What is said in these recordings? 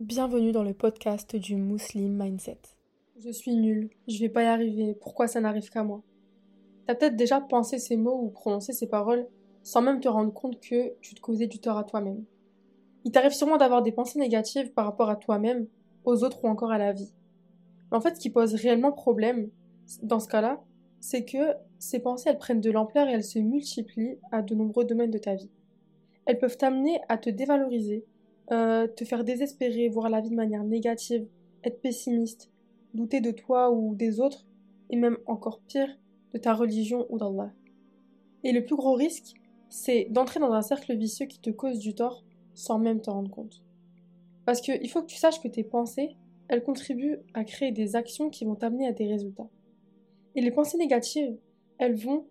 Bienvenue dans le podcast du Muslim Mindset. Je suis nulle, je vais pas y arriver, pourquoi ça n'arrive qu'à moi? T'as peut-être déjà pensé ces mots ou prononcé ces paroles sans même te rendre compte que tu te causais du tort à toi-même. Il t'arrive sûrement d'avoir des pensées négatives par rapport à toi-même, aux autres ou encore à la vie. Mais en fait, ce qui pose réellement problème dans ce cas-là, c'est que ces pensées, elles prennent de l'ampleur et elles se multiplient à de nombreux domaines de ta vie. Elles peuvent t'amener à te dévaloriser, euh, te faire désespérer, voir la vie de manière négative, être pessimiste, douter de toi ou des autres, et même encore pire, de ta religion ou d'Allah. Et le plus gros risque, c'est d'entrer dans un cercle vicieux qui te cause du tort sans même te rendre compte. Parce qu'il faut que tu saches que tes pensées, elles contribuent à créer des actions qui vont t'amener à des résultats. Et les pensées négatives, elles vont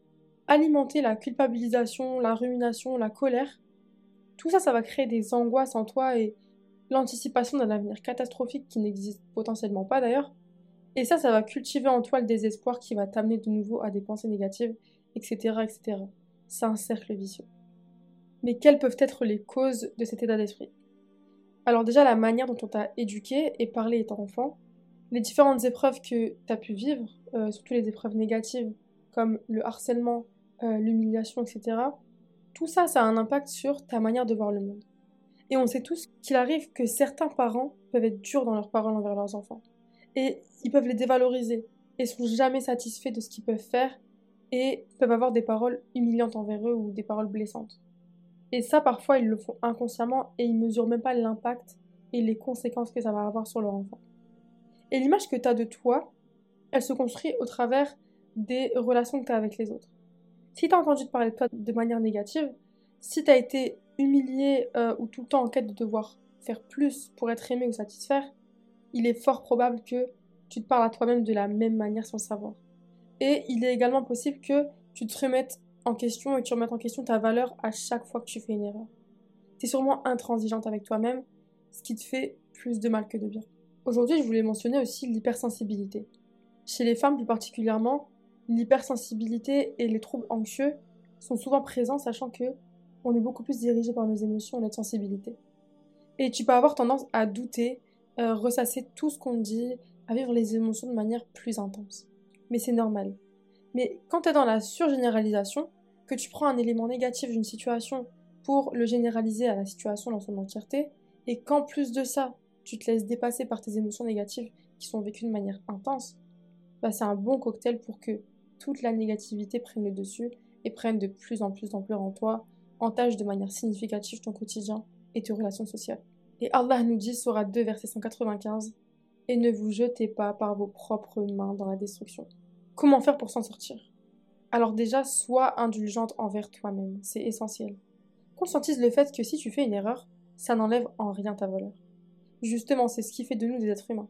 alimenter la culpabilisation, la rumination, la colère, tout ça, ça va créer des angoisses en toi et l'anticipation d'un avenir catastrophique qui n'existe potentiellement pas d'ailleurs. Et ça, ça va cultiver en toi le désespoir qui va t'amener de nouveau à des pensées négatives, etc. etc. C'est un cercle vicieux. Mais quelles peuvent être les causes de cet état d'esprit? Alors déjà, la manière dont on t'a éduqué et parlé étant enfant, les différentes épreuves que tu as pu vivre, euh, surtout les épreuves négatives comme le harcèlement, euh, l'humiliation, etc., tout ça, ça a un impact sur ta manière de voir le monde. Et on sait tous qu'il arrive que certains parents peuvent être durs dans leurs paroles envers leurs enfants. Et ils peuvent les dévaloriser et sont jamais satisfaits de ce qu'ils peuvent faire et peuvent avoir des paroles humiliantes envers eux ou des paroles blessantes. Et ça, parfois, ils le font inconsciemment et ils mesurent même pas l'impact et les conséquences que ça va avoir sur leur enfant. Et l'image que tu as de toi, elle se construit au travers des relations que tu as avec les autres. Si tu as entendu te parler de toi de manière négative, si tu as été humilié euh, ou tout le temps en quête de devoir faire plus pour être aimé ou satisfaire, il est fort probable que tu te parles à toi-même de la même manière sans savoir. Et il est également possible que tu te remettes en question et que tu remettes en question ta valeur à chaque fois que tu fais une erreur. Tu es sûrement intransigeante avec toi-même, ce qui te fait plus de mal que de bien. Aujourd'hui, je voulais mentionner aussi l'hypersensibilité. Chez les femmes plus particulièrement, l'hypersensibilité et les troubles anxieux sont souvent présents, sachant que on est beaucoup plus dirigé par nos émotions et notre sensibilité. Et tu peux avoir tendance à douter, euh, ressasser tout ce qu'on dit, à vivre les émotions de manière plus intense. Mais c'est normal. Mais quand tu es dans la surgénéralisation, que tu prends un élément négatif d'une situation pour le généraliser à la situation dans son entièreté, et qu'en plus de ça, tu te laisses dépasser par tes émotions négatives qui sont vécues de manière intense, bah c'est un bon cocktail pour que toute la négativité prenne le dessus et prenne de plus en plus d'ampleur en toi, entache de manière significative ton quotidien et tes relations sociales. Et Allah nous dit, Surah 2, verset 195, Et ne vous jetez pas par vos propres mains dans la destruction. Comment faire pour s'en sortir? Alors déjà, sois indulgente envers toi-même, c'est essentiel. Conscientise le fait que si tu fais une erreur, ça n'enlève en rien ta valeur. Justement, c'est ce qui fait de nous des êtres humains.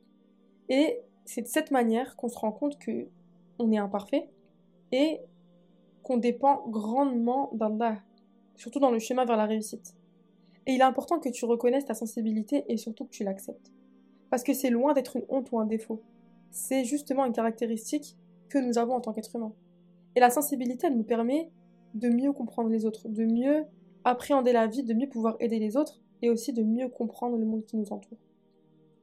Et c'est de cette manière qu'on se rend compte que on est imparfait, qu'on dépend grandement d'Allah, surtout dans le chemin vers la réussite. Et il est important que tu reconnaisses ta sensibilité et surtout que tu l'acceptes. Parce que c'est loin d'être une honte ou un défaut. C'est justement une caractéristique que nous avons en tant qu'être humain. Et la sensibilité, elle nous permet de mieux comprendre les autres, de mieux appréhender la vie, de mieux pouvoir aider les autres et aussi de mieux comprendre le monde qui nous entoure.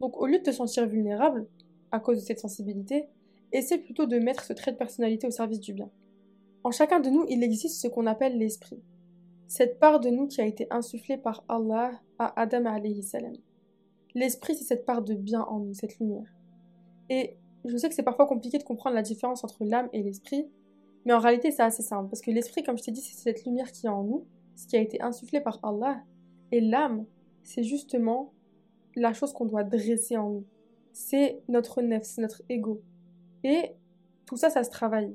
Donc au lieu de te sentir vulnérable à cause de cette sensibilité, essaie plutôt de mettre ce trait de personnalité au service du bien. En chacun de nous, il existe ce qu'on appelle l'esprit. Cette part de nous qui a été insufflée par Allah à Adam alayhi salam. L'esprit, c'est cette part de bien en nous, cette lumière. Et je sais que c'est parfois compliqué de comprendre la différence entre l'âme et l'esprit, mais en réalité, c'est assez simple. Parce que l'esprit, comme je t'ai dit, c'est cette lumière qui est en nous, ce qui a été insufflé par Allah. Et l'âme, c'est justement la chose qu'on doit dresser en nous. C'est notre nef, c'est notre ego. Et tout ça, ça se travaille.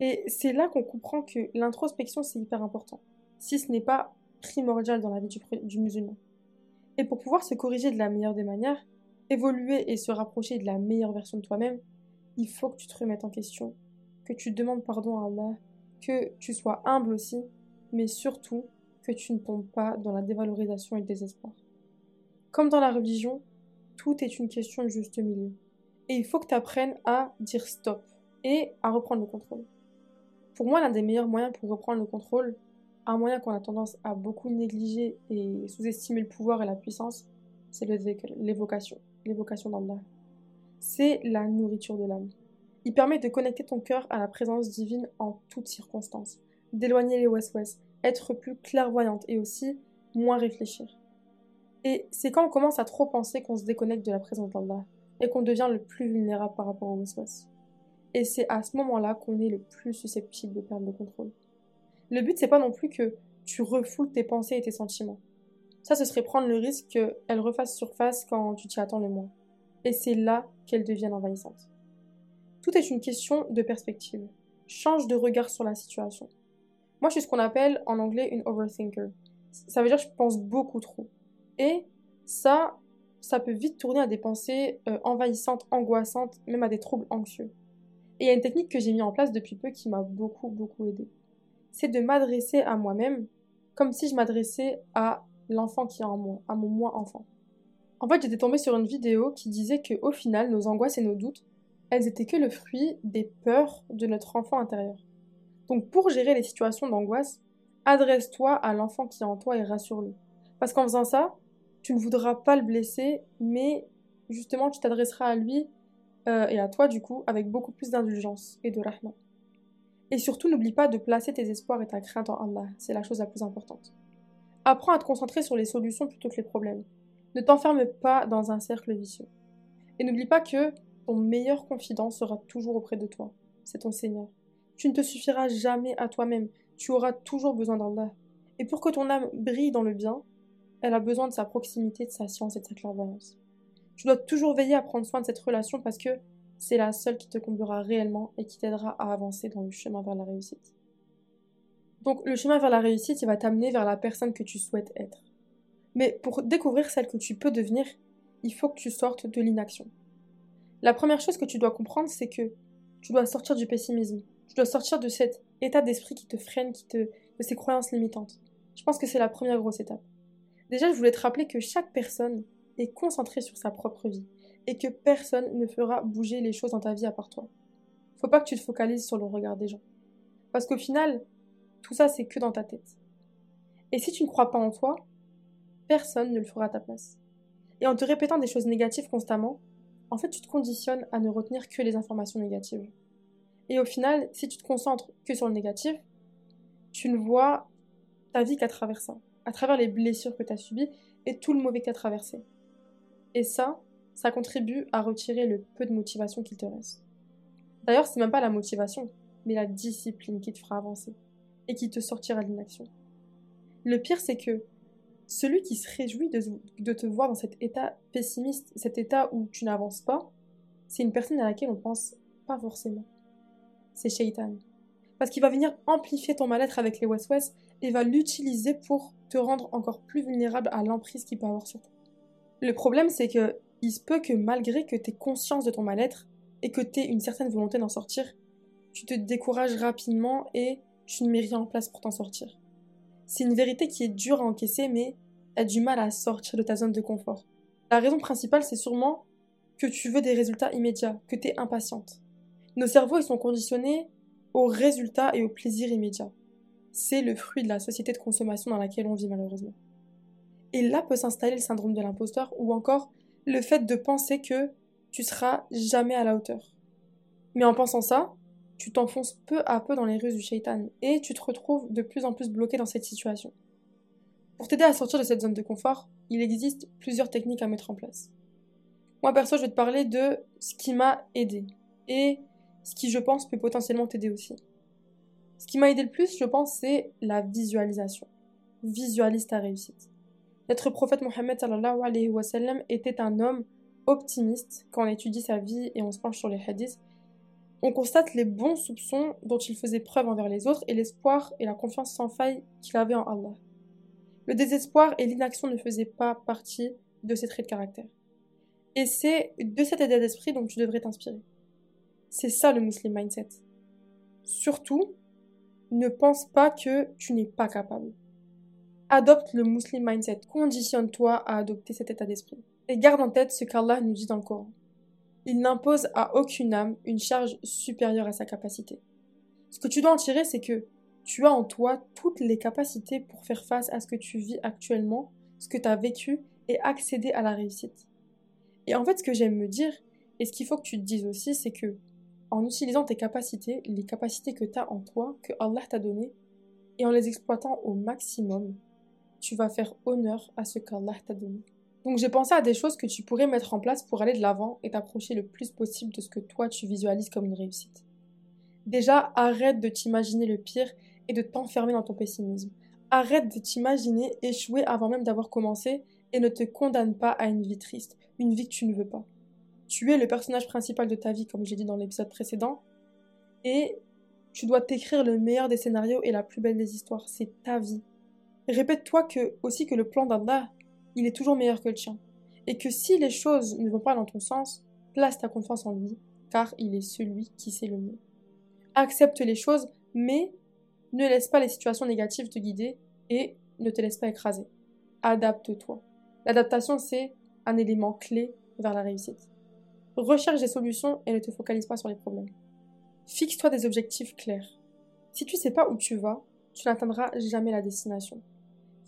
Et c'est là qu'on comprend que l'introspection, c'est hyper important, si ce n'est pas primordial dans la vie du, musulman. Et pour pouvoir se corriger de la meilleure des manières, évoluer et se rapprocher de la meilleure version de toi-même, il faut que tu te remettes en question, que tu demandes pardon à Allah, que tu sois humble aussi, mais surtout que tu ne tombes pas dans la dévalorisation et le désespoir. Comme dans la religion, tout est une question de juste milieu. Et il faut que tu apprennes à dire stop et à reprendre le contrôle. Pour moi, l'un des meilleurs moyens pour reprendre le contrôle, un moyen qu'on a tendance à beaucoup négliger et sous-estimer le pouvoir et la puissance, c'est l'évocation, l'évocation d'Allah. C'est la nourriture de l'âme. Il permet de connecter ton cœur à la présence divine en toutes circonstances, d'éloigner les west-west, être plus clairvoyante et aussi moins réfléchir. Et c'est quand on commence à trop penser qu'on se déconnecte de la présence d'Allah et qu'on devient le plus vulnérable par rapport au west-west. Et c'est à ce moment-là qu'on est le plus susceptible de perdre le contrôle. Le but, c'est pas non plus que tu refoules tes pensées et tes sentiments. Ça, ce serait prendre le risque qu'elles refassent surface quand tu t'y attends le moins. Et c'est là qu'elles deviennent envahissantes. Tout est une question de perspective. Change de regard sur la situation. Moi, je suis ce qu'on appelle en anglais une overthinker. Ça veut dire que je pense beaucoup trop. Et ça, ça peut vite tourner à des pensées euh, envahissantes, angoissantes, même à des troubles anxieux. Et il y a une technique que j'ai mis en place depuis peu qui m'a beaucoup, beaucoup aidé. C'est de m'adresser à moi-même comme si je m'adressais à l'enfant qui est en moi, à mon moi enfant. En fait, j'étais tombée sur une vidéo qui disait que au final, nos angoisses et nos doutes, elles étaient que le fruit des peurs de notre enfant intérieur. Donc pour gérer les situations d'angoisse, adresse-toi à l'enfant qui est en toi et rassure-le. Parce qu'en faisant ça, tu ne voudras pas le blesser, mais justement tu t'adresseras à lui euh, et à toi du coup avec beaucoup plus d'indulgence et de rahma. Et surtout n'oublie pas de placer tes espoirs et ta crainte en Allah, c'est la chose la plus importante. Apprends à te concentrer sur les solutions plutôt que les problèmes. Ne t'enferme pas dans un cercle vicieux. Et n'oublie pas que ton meilleur confident sera toujours auprès de toi. C'est ton Seigneur. Tu ne te suffiras jamais à toi-même. Tu auras toujours besoin d'Allah. Et pour que ton âme brille dans le bien, elle a besoin de sa proximité, de sa science et de sa clairvoyance. Tu dois toujours veiller à prendre soin de cette relation parce que c'est la seule qui te comblera réellement et qui t'aidera à avancer dans le chemin vers la réussite. Donc le chemin vers la réussite, il va t'amener vers la personne que tu souhaites être. Mais pour découvrir celle que tu peux devenir, il faut que tu sortes de l'inaction. La première chose que tu dois comprendre, c'est que tu dois sortir du pessimisme. Tu dois sortir de cet état d'esprit qui te freine, qui te, de ces croyances limitantes. Je pense que c'est la première grosse étape. Déjà, je voulais te rappeler que chaque personne est concentrée sur sa propre vie et que personne ne fera bouger les choses dans ta vie à part toi. Faut pas que tu te focalises sur le regard des gens. Parce qu'au final, tout ça, c'est que dans ta tête. Et si tu ne crois pas en toi, personne ne le fera à ta place. Et en te répétant des choses négatives constamment, en fait, tu te conditionnes à ne retenir que les informations négatives. Et au final, si tu te concentres que sur le négatif, tu ne vois ta vie qu'à travers ça à travers les blessures que tu as subies et tout le mauvais que tu as traversé. Et ça, ça contribue à retirer le peu de motivation qu'il te reste. D'ailleurs, c'est même pas la motivation, mais la discipline qui te fera avancer et qui te sortira de l'inaction. Le pire, c'est que celui qui se réjouit de, te voir dans cet état pessimiste, cet état où tu n'avances pas, c'est une personne à laquelle on pense pas forcément. C'est Shaitan. Parce qu'il va venir amplifier ton mal-être avec les West-West et va l'utiliser pour te rendre encore plus vulnérable à l'emprise qu'il peut avoir sur toi. Le problème, c'est que il se peut que malgré que tu aies conscience de ton mal-être et que tu aies une certaine volonté d'en sortir, tu te décourages rapidement et tu ne mets rien en place pour t'en sortir. C'est une vérité qui est dure à encaisser, mais as du mal à sortir de ta zone de confort. La raison principale, c'est sûrement que tu veux des résultats immédiats, que tu es impatiente. Nos cerveaux, ils sont conditionnés aux résultats et au plaisir immédiat c'est le fruit de la société de consommation dans laquelle on vit malheureusement. Et là peut s'installer le syndrome de l'imposteur ou encore le fait de penser que tu seras jamais à la hauteur. Mais en pensant ça, tu t'enfonces peu à peu dans les rues du shaitan et tu te retrouves de plus en plus bloqué dans cette situation. Pour t'aider à sortir de cette zone de confort, il existe plusieurs techniques à mettre en place. Moi perso, je vais te parler de ce qui m'a aidé et ce qui je pense peut potentiellement t'aider aussi. Ce qui m'a aidé le plus, je pense, c'est la visualisation. Visualise ta réussite. Notre prophète Mohammed alayhi wa sallam, était un homme optimiste quand on étudie sa vie et on se penche sur les hadiths. On constate les bons soupçons dont il faisait preuve envers les autres et l'espoir et la confiance sans faille qu'il avait en Allah. Le désespoir et l'inaction ne faisaient pas partie de ses traits de caractère. Et c'est de cet état d'esprit dont tu devrais t'inspirer. C'est ça le Muslim mindset. Surtout, ne pense pas que tu n'es pas capable. Adopte le Muslim mindset. Conditionne-toi à adopter cet état d'esprit. Et garde en tête ce qu'Allah nous dit dans le Coran. Il n'impose à aucune âme une charge supérieure à sa capacité. Ce que tu dois en tirer, c'est que tu as en toi toutes les capacités pour faire face à ce que tu vis actuellement, ce que tu as vécu et accéder à la réussite. Et en fait, ce que j'aime me dire, et ce qu'il faut que tu te dises aussi, c'est que en utilisant tes capacités, les capacités que tu as en toi, que Allah t'a données, et en les exploitant au maximum, tu vas faire honneur à ce qu'Allah t'a donné. Donc j'ai pensé à des choses que tu pourrais mettre en place pour aller de l'avant et t'approcher le plus possible de ce que toi tu visualises comme une réussite. Déjà, arrête de t'imaginer le pire et de t'enfermer dans ton pessimisme. Arrête de t'imaginer échouer avant même d'avoir commencé et ne te condamne pas à une vie triste, une vie que tu ne veux pas. Tu es le personnage principal de ta vie, comme j'ai dit dans l'épisode précédent, et tu dois t'écrire le meilleur des scénarios et la plus belle des histoires. C'est ta vie. Répète-toi que aussi que le plan d'Allah, il est toujours meilleur que le tien. Et que si les choses ne vont pas dans ton sens, place ta confiance en lui, car il est celui qui sait le mieux. Accepte les choses, mais ne laisse pas les situations négatives te guider et ne te laisse pas écraser. Adapte-toi. L'adaptation, c'est un élément clé vers la réussite. Recherche des solutions et ne te focalise pas sur les problèmes. Fixe-toi des objectifs clairs. Si tu ne sais pas où tu vas, tu n'atteindras jamais la destination.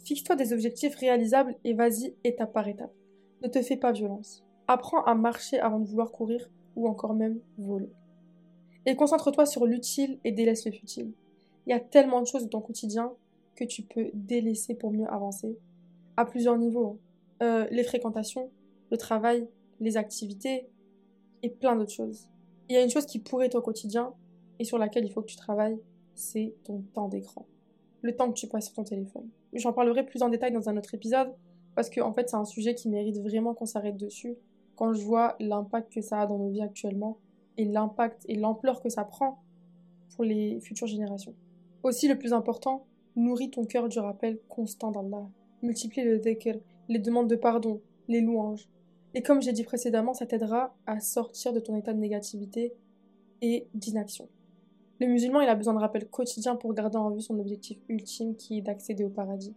Fixe-toi des objectifs réalisables et vas-y étape par étape. Ne te fais pas violence. Apprends à marcher avant de vouloir courir ou encore même voler. Et concentre-toi sur l'utile et délaisse le futile. Il y a tellement de choses dans ton quotidien que tu peux délaisser pour mieux avancer. À plusieurs niveaux. Hein. Euh, les fréquentations, le travail, les activités et plein d'autres choses. Il y a une chose qui pourrait être au quotidien et sur laquelle il faut que tu travailles, c'est ton temps d'écran. Le temps que tu passes sur ton téléphone. J'en parlerai plus en détail dans un autre épisode parce que en fait c'est un sujet qui mérite vraiment qu'on s'arrête dessus quand je vois l'impact que ça a dans nos vies actuellement et l'impact et l'ampleur que ça prend pour les futures générations. Aussi le plus important, nourris ton cœur du rappel constant d'Allah. Multiplie le dhikr, les demandes de pardon, les louanges. Et comme j'ai dit précédemment, ça t'aidera à sortir de ton état de négativité et d'inaction. Le musulman, il a besoin de rappel quotidien pour garder en vue son objectif ultime qui est d'accéder au paradis.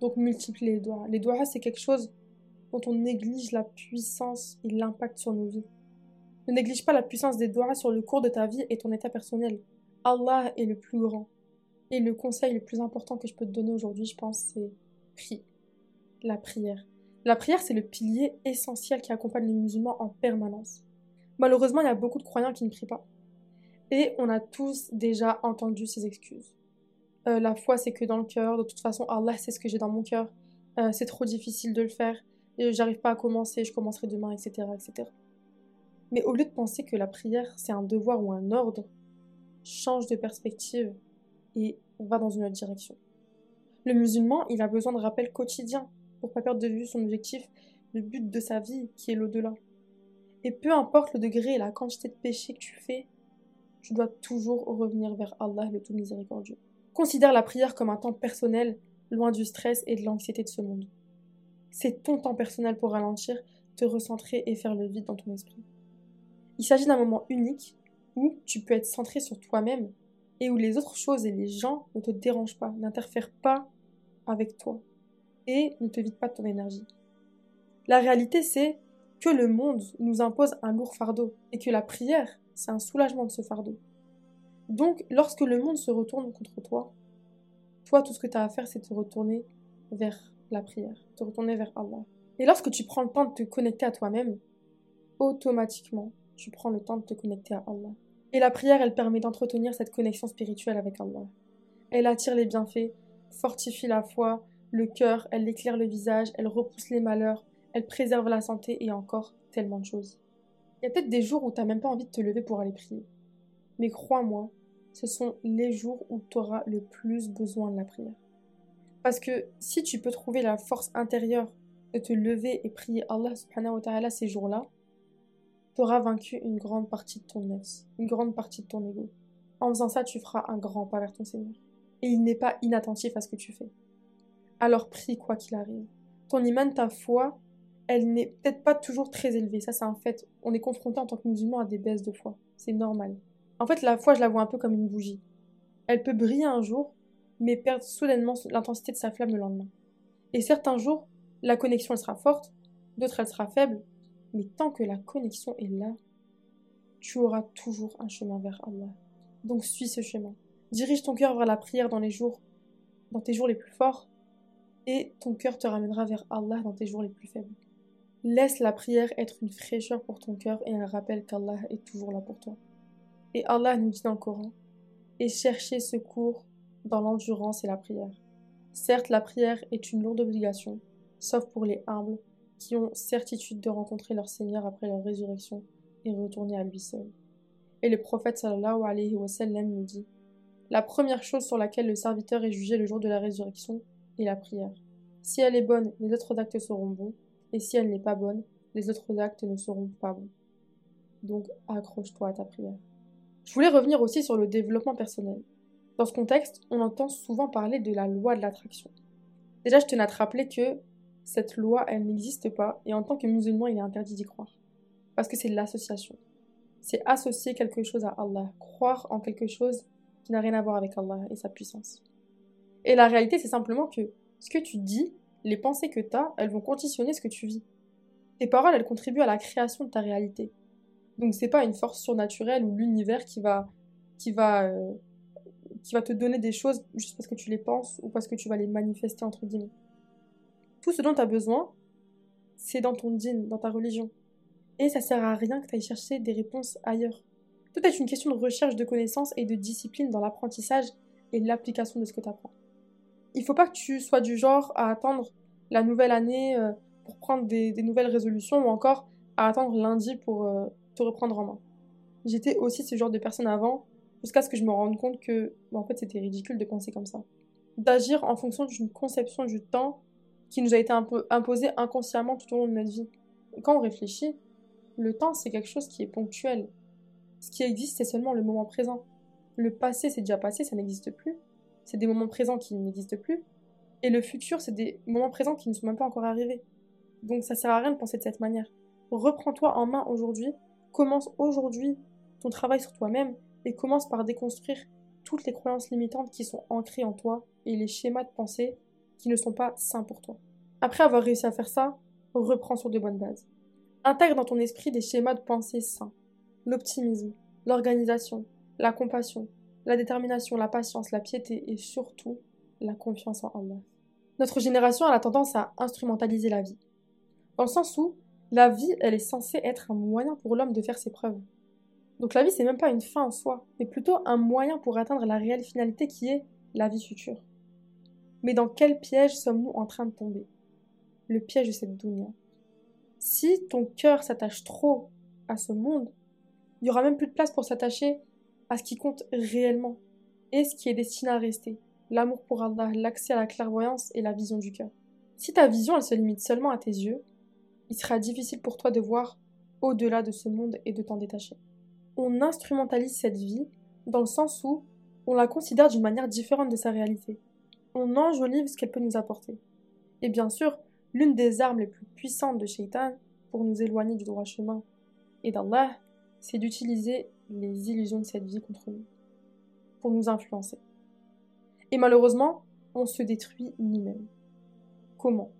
Donc multiplie les doigts. Les doigts, c'est quelque chose dont on néglige la puissance et l'impact sur nos vies. Ne néglige pas la puissance des doigts sur le cours de ta vie et ton état personnel. Allah est le plus grand. Et le conseil le plus important que je peux te donner aujourd'hui, je pense, c'est prie. La prière. La prière, c'est le pilier essentiel qui accompagne les musulmans en permanence. Malheureusement, il y a beaucoup de croyants qui ne prient pas. Et on a tous déjà entendu ces excuses. Euh, la foi, c'est que dans le cœur. De toute façon, Allah sait ce que j'ai dans mon cœur. Euh, c'est trop difficile de le faire. J'arrive pas à commencer. Je commencerai demain, etc., etc. Mais au lieu de penser que la prière, c'est un devoir ou un ordre, change de perspective et va dans une autre direction. Le musulman, il a besoin de rappels quotidiens pour pas perdre de vue son objectif, le but de sa vie qui est l'au-delà. Et peu importe le degré et la quantité de péché que tu fais, tu dois toujours revenir vers Allah le tout miséricordieux. Considère la prière comme un temps personnel, loin du stress et de l'anxiété de ce monde. C'est ton temps personnel pour ralentir, te recentrer et faire le vide dans ton esprit. Il s'agit d'un moment unique où tu peux être centré sur toi-même et où les autres choses et les gens ne te dérangent pas, n'interfèrent pas avec toi et ne te vide pas de ton énergie. La réalité, c'est que le monde nous impose un lourd fardeau et que la prière, c'est un soulagement de ce fardeau. Donc, lorsque le monde se retourne contre toi, toi, tout ce que tu as à faire, c'est te retourner vers la prière, te retourner vers Allah. Et lorsque tu prends le temps de te connecter à toi-même, automatiquement, tu prends le temps de te connecter à Allah. Et la prière, elle permet d'entretenir cette connexion spirituelle avec Allah. Elle attire les bienfaits, fortifie la foi, le cœur, elle éclaire le visage, elle repousse les malheurs, elle préserve la santé et encore tellement de choses. Il y a peut-être des jours où tu n'as même pas envie de te lever pour aller prier. Mais crois-moi, ce sont les jours où tu auras le plus besoin de la prière. Parce que si tu peux trouver la force intérieure de te lever et prier Allah subhanahu wa ta'ala ces jours-là, tu auras vaincu une grande partie de ton nefs, une grande partie de ton ego. En faisant ça, tu feras un grand pas vers ton Seigneur. Et il n'est pas inattentif à ce que tu fais. Alors prie quoi qu'il arrive. Ton iman, ta foi, elle n'est peut-être pas toujours très élevée. Ça, c'est un fait. On est confronté en tant que musulman à des baisses de foi. C'est normal. En fait, la foi, je la vois un peu comme une bougie. Elle peut briller un jour, mais perdre soudainement l'intensité de sa flamme le lendemain. Et certains jours, la connexion, elle sera forte, d'autres, elle sera faible, mais tant que la connexion est là, tu auras toujours un chemin vers Allah. Donc suis ce chemin. Dirige ton cœur vers la prière dans les jours, dans tes jours les plus forts, et ton cœur te ramènera vers Allah dans tes jours les plus faibles. Laisse la prière être une fraîcheur pour ton cœur et un rappel qu'Allah est toujours là pour toi. Et Allah nous dit dans le Coran, et cherchez secours dans l'endurance et la prière. Certes, la prière est une lourde obligation, sauf pour les humbles qui ont certitude de rencontrer leur Seigneur après leur résurrection et retourner à lui seul. Et le prophète sallallahu alayhi wa nous dit La première chose sur laquelle le serviteur est jugé le jour de la résurrection est la prière. Si elle est bonne, les autres actes seront bons, et si elle n'est pas bonne, les autres actes ne seront pas bons. Donc accroche-toi à ta prière. Je voulais revenir aussi sur le développement personnel. Dans ce contexte, on entend souvent parler de la loi de l'attraction. Déjà, je tenais à te rappeler que cette loi, elle n'existe pas, et en tant que musulman, il est interdit d'y croire. Parce que c'est l'association. C'est associer quelque chose à Allah, croire en quelque chose qui n'a rien à voir avec Allah et sa puissance. Et la réalité, c'est simplement que ce que tu dis, les pensées que tu as, elles vont conditionner ce que tu vis. Tes paroles, elles contribuent à la création de ta réalité. Donc c'est pas une force surnaturelle ou l'univers qui va qui va euh, qui va te donner des choses juste parce que tu les penses ou parce que tu vas les manifester entre guillemets. Tout ce dont tu as besoin, c'est dans ton dîne, dans ta religion. Et ça sert à rien que tu ailles chercher des réponses ailleurs. Tout est une question de recherche de connaissances et de discipline dans l'apprentissage et l'application de ce que tu apprends. Il faut pas que tu sois du genre à attendre la nouvelle année euh, pour prendre des, nouvelles résolutions ou encore à attendre lundi pour euh, te reprendre en main. J'étais aussi ce genre de personne avant, jusqu'à ce que je me rende compte que, bah, en fait, c'était ridicule de penser comme ça. D'agir en fonction d'une conception du temps qui nous a été imposée inconsciemment tout au long de notre vie. Quand on réfléchit, le temps, c'est quelque chose qui est ponctuel. Ce qui existe, c'est seulement le moment présent. Le passé, c'est déjà passé, ça n'existe plus. C'est des moments présents qui n'existent plus. Et le futur, c'est des moments présents qui ne sont même pas encore arrivés. Donc ça sert à rien de penser de cette manière. Reprends-toi en main aujourd'hui Commence aujourd'hui ton travail sur toi-même et commence par déconstruire toutes les croyances limitantes qui sont ancrées en toi et les schémas de pensée qui ne sont pas sains pour toi. Après avoir réussi à faire ça, reprends sur de bonnes bases. Intègre dans ton esprit des schémas de pensée sains. L'optimisme, l'organisation, la compassion, la détermination, la patience, la piété et surtout la confiance en Allah. Notre génération a la tendance à instrumentaliser la vie. Dans le sens où la vie, elle est censée être un moyen pour l'homme de faire ses preuves. Donc la vie, c'est même pas une fin en soi, mais plutôt un moyen pour atteindre la réelle finalité qui est la vie future. Mais dans quel piège sommes-nous en train de tomber? Le piège de cette dunya. Si ton cœur s'attache trop à ce monde, il n'y aura même plus de place pour s'attacher à ce qui compte réellement et ce qui est destiné à rester. L'amour pour Allah, l'accès à la clairvoyance et la vision du cœur. Si ta vision, elle se limite seulement à tes yeux, il sera difficile pour toi de voir au-delà de ce monde et de t'en détacher. On instrumentalise cette vie dans le sens où on la considère d'une manière différente de sa réalité. On enjolive ce qu'elle peut nous apporter. Et bien sûr, l'une des armes les plus puissantes de Shaitan pour nous éloigner du droit chemin et d'Allah, c'est d'utiliser les illusions de cette vie contre nous, pour nous influencer. Et malheureusement, on se détruit nous-mêmes. Comment?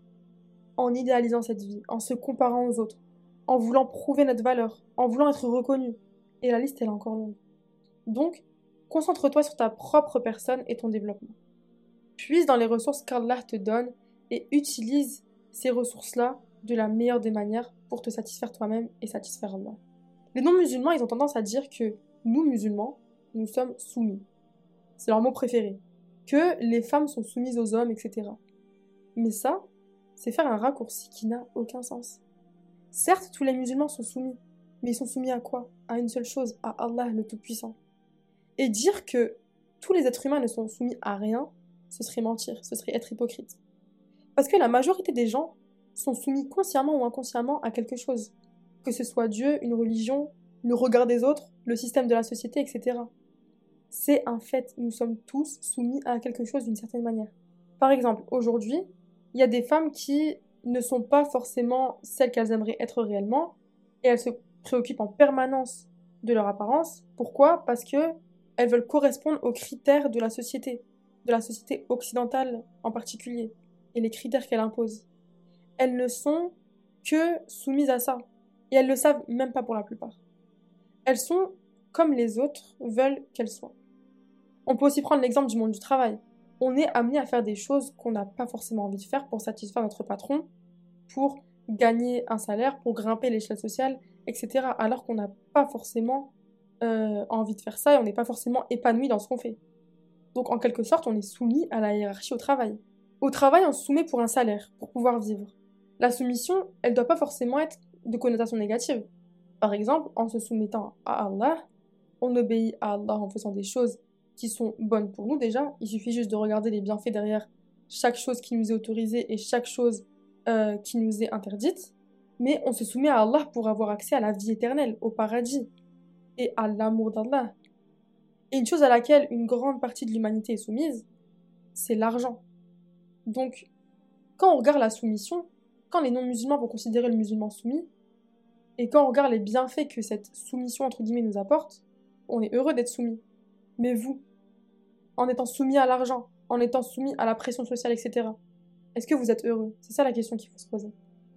En idéalisant cette vie, en se comparant aux autres, en voulant prouver notre valeur, en voulant être reconnu. Et la liste, est encore longue. Donc, concentre-toi sur ta propre personne et ton développement. Puise dans les ressources qu'Allah te donne et utilise ces ressources-là de la meilleure des manières pour te satisfaire toi-même et satisfaire Allah. Les non-musulmans, ils ont tendance à dire que nous, musulmans, nous sommes soumis. C'est leur mot préféré. Que les femmes sont soumises aux hommes, etc. Mais ça, c'est faire un raccourci qui n'a aucun sens. Certes, tous les musulmans sont soumis, mais ils sont soumis à quoi? À une seule chose, à Allah le Tout-Puissant. Et dire que tous les êtres humains ne sont soumis à rien, ce serait mentir, ce serait être hypocrite. Parce que la majorité des gens sont soumis consciemment ou inconsciemment à quelque chose, que ce soit Dieu, une religion, le regard des autres, le système de la société, etc. C'est un fait, nous sommes tous soumis à quelque chose d'une certaine manière. Par exemple, aujourd'hui, il y a des femmes qui ne sont pas forcément celles qu'elles aimeraient être réellement et elles se préoccupent en permanence de leur apparence. Pourquoi? Parce que elles veulent correspondre aux critères de la société, de la société occidentale en particulier, et les critères qu'elle impose. Elles ne sont que soumises à ça, et elles le savent même pas pour la plupart. Elles sont comme les autres veulent qu'elles soient. On peut aussi prendre l'exemple du monde du travail. on est amené à faire des choses qu'on n'a pas forcément envie de faire pour satisfaire notre patron, pour gagner un salaire, pour grimper l'échelle sociale, etc. Alors qu'on n'a pas forcément euh, envie de faire ça et on n'est pas forcément épanoui dans ce qu'on fait. Donc en quelque sorte, on est soumis à la hiérarchie au travail. Au travail, on se soumet pour un salaire, pour pouvoir vivre. La soumission, elle ne doit pas forcément être de connotation négative. Par exemple, en se soumettant à Allah, on obéit à Allah en faisant des choses qui sont bonnes pour nous déjà. Il suffit juste de regarder les bienfaits derrière chaque chose qui nous est autorisée et chaque chose euh, qui nous est interdite. Mais on se soumet à Allah pour avoir accès à la vie éternelle, au paradis et à l'amour d'Allah. Et une chose à laquelle une grande partie de l'humanité est soumise, c'est l'argent. Donc, quand on regarde la soumission, quand les non-musulmans vont considérer le musulman soumis, et quand on regarde les bienfaits que cette soumission entre guillemets nous apporte, on est heureux d'être soumis. Mais vous, en étant soumis à l'argent, en étant soumis à la pression sociale, etc., est-ce que vous êtes heureux? C'est ça la question qu'il faut se poser.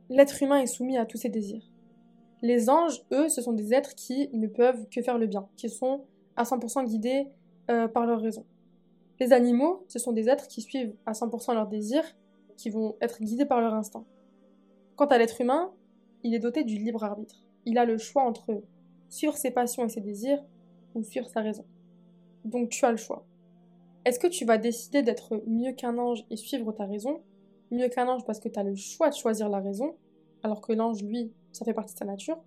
L'être humain est soumis à tous ses désirs. Les anges, eux, ce sont des êtres qui ne peuvent que faire le bien, qui sont à 100% guidés euh, par leur raison. Les animaux, ce sont des êtres qui suivent à 100% leurs désirs, qui vont être guidés par leur instinct. Quant à l'être humain, il est doté du libre arbitre. Il a le choix entre suivre ses passions et ses désirs ou suivre sa raison. Donc tu as le choix. Est-ce que tu vas décider d'être mieux qu'un ange et suivre ta raison? Mieux qu'un ange parce que tu as le choix de choisir la raison, alors que l'ange, lui, ça fait partie de sa nature?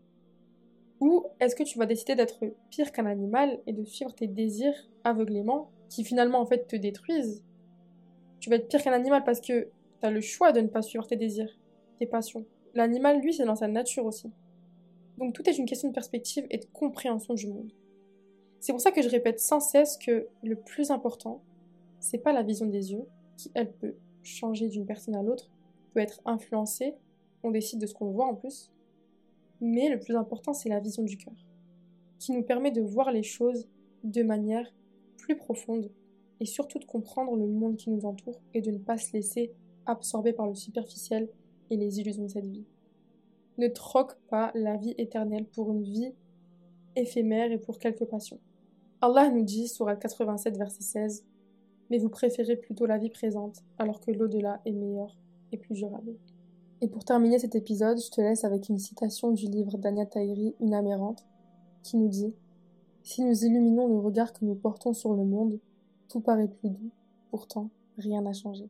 Ou est-ce que tu vas décider d'être pire qu'un animal et de suivre tes désirs aveuglément, qui finalement en fait te détruisent? Tu vas être pire qu'un animal parce que tu as le choix de ne pas suivre tes désirs, tes passions. L'animal, lui, c'est dans sa nature aussi. Donc tout est une question de perspective et de compréhension du monde. C'est pour ça que je répète sans cesse que le plus important, c'est pas la vision des yeux, qui elle peut changer d'une personne à l'autre, peut être influencée, on décide de ce qu'on voit en plus, mais le plus important, c'est la vision du cœur, qui nous permet de voir les choses de manière plus profonde et surtout de comprendre le monde qui nous entoure et de ne pas se laisser absorber par le superficiel et les illusions de cette vie. Ne troque pas la vie éternelle pour une vie éphémère et pour quelques passions. Allah nous dit, sur 87, verset 16, Mais vous préférez plutôt la vie présente, alors que l'au-delà est meilleur et plus durable. Et pour terminer cet épisode, je te laisse avec une citation du livre d'Anya Tahiri, Une amérante, qui nous dit Si nous illuminons le regard que nous portons sur le monde, tout paraît plus doux, pourtant rien n'a changé.